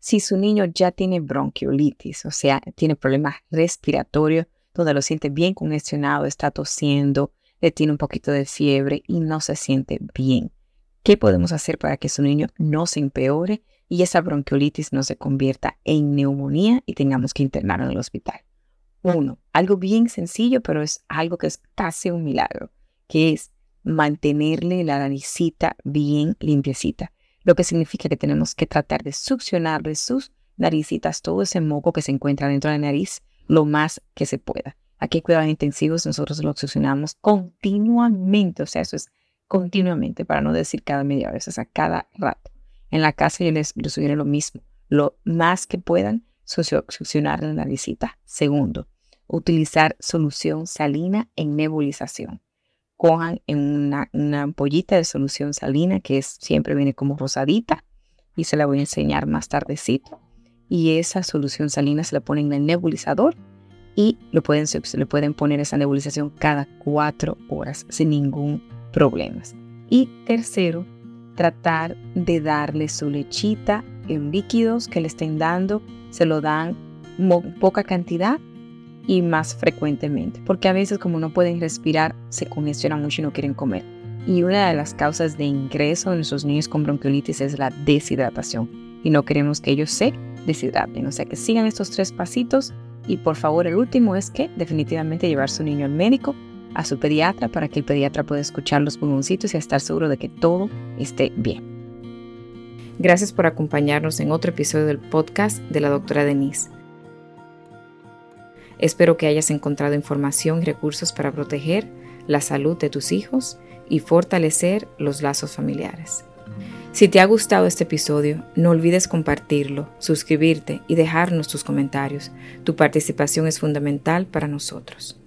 Si su niño ya tiene bronquiolitis, o sea, tiene problemas respiratorios, donde lo siente bien congestionado, está tosiendo, le tiene un poquito de fiebre y no se siente bien. ¿Qué podemos hacer para que su niño no se empeore y esa bronquiolitis no se convierta en neumonía y tengamos que internarlo en el hospital? Uno, algo bien sencillo, pero es algo que es casi un milagro, que es mantenerle la naricita bien limpiecita lo que significa que tenemos que tratar de succionar de sus naricitas todo ese moco que se encuentra dentro de la nariz lo más que se pueda. Aquí en cuidados intensivos nosotros lo succionamos continuamente, o sea, eso es continuamente, para no decir cada media hora, o sea, cada rato. En la casa yo les, les sugiero lo mismo, lo más que puedan succionar la naricita. Segundo, utilizar solución salina en nebulización cojan en una, ampollita de solución salina que es, siempre viene como rosadita y se la voy a enseñar más tardecito. Y esa solución salina se la ponen en el nebulizador y lo pueden, se le pueden poner esa nebulización cada cuatro horas sin ningún problema. Y tercero, tratar de darle su lechita en líquidos que le estén dando, se lo dan poca cantidad y más frecuentemente, porque a veces como no pueden respirar, se congestionan mucho y no quieren comer. Y una de las causas de ingreso en nuestros niños con bronquiolitis es la deshidratación y no queremos que ellos se deshidraten. O sea que sigan estos tres pasitos y por favor el último es que definitivamente llevar su niño al médico, a su pediatra, para que el pediatra pueda escuchar los pulmoncitos y estar seguro de que todo esté bien. Gracias por acompañarnos en otro episodio del podcast de la doctora Denise. Espero que hayas encontrado información y recursos para proteger la salud de tus hijos y fortalecer los lazos familiares. Si te ha gustado este episodio, no olvides compartirlo, suscribirte y dejarnos tus comentarios. Tu participación es fundamental para nosotros.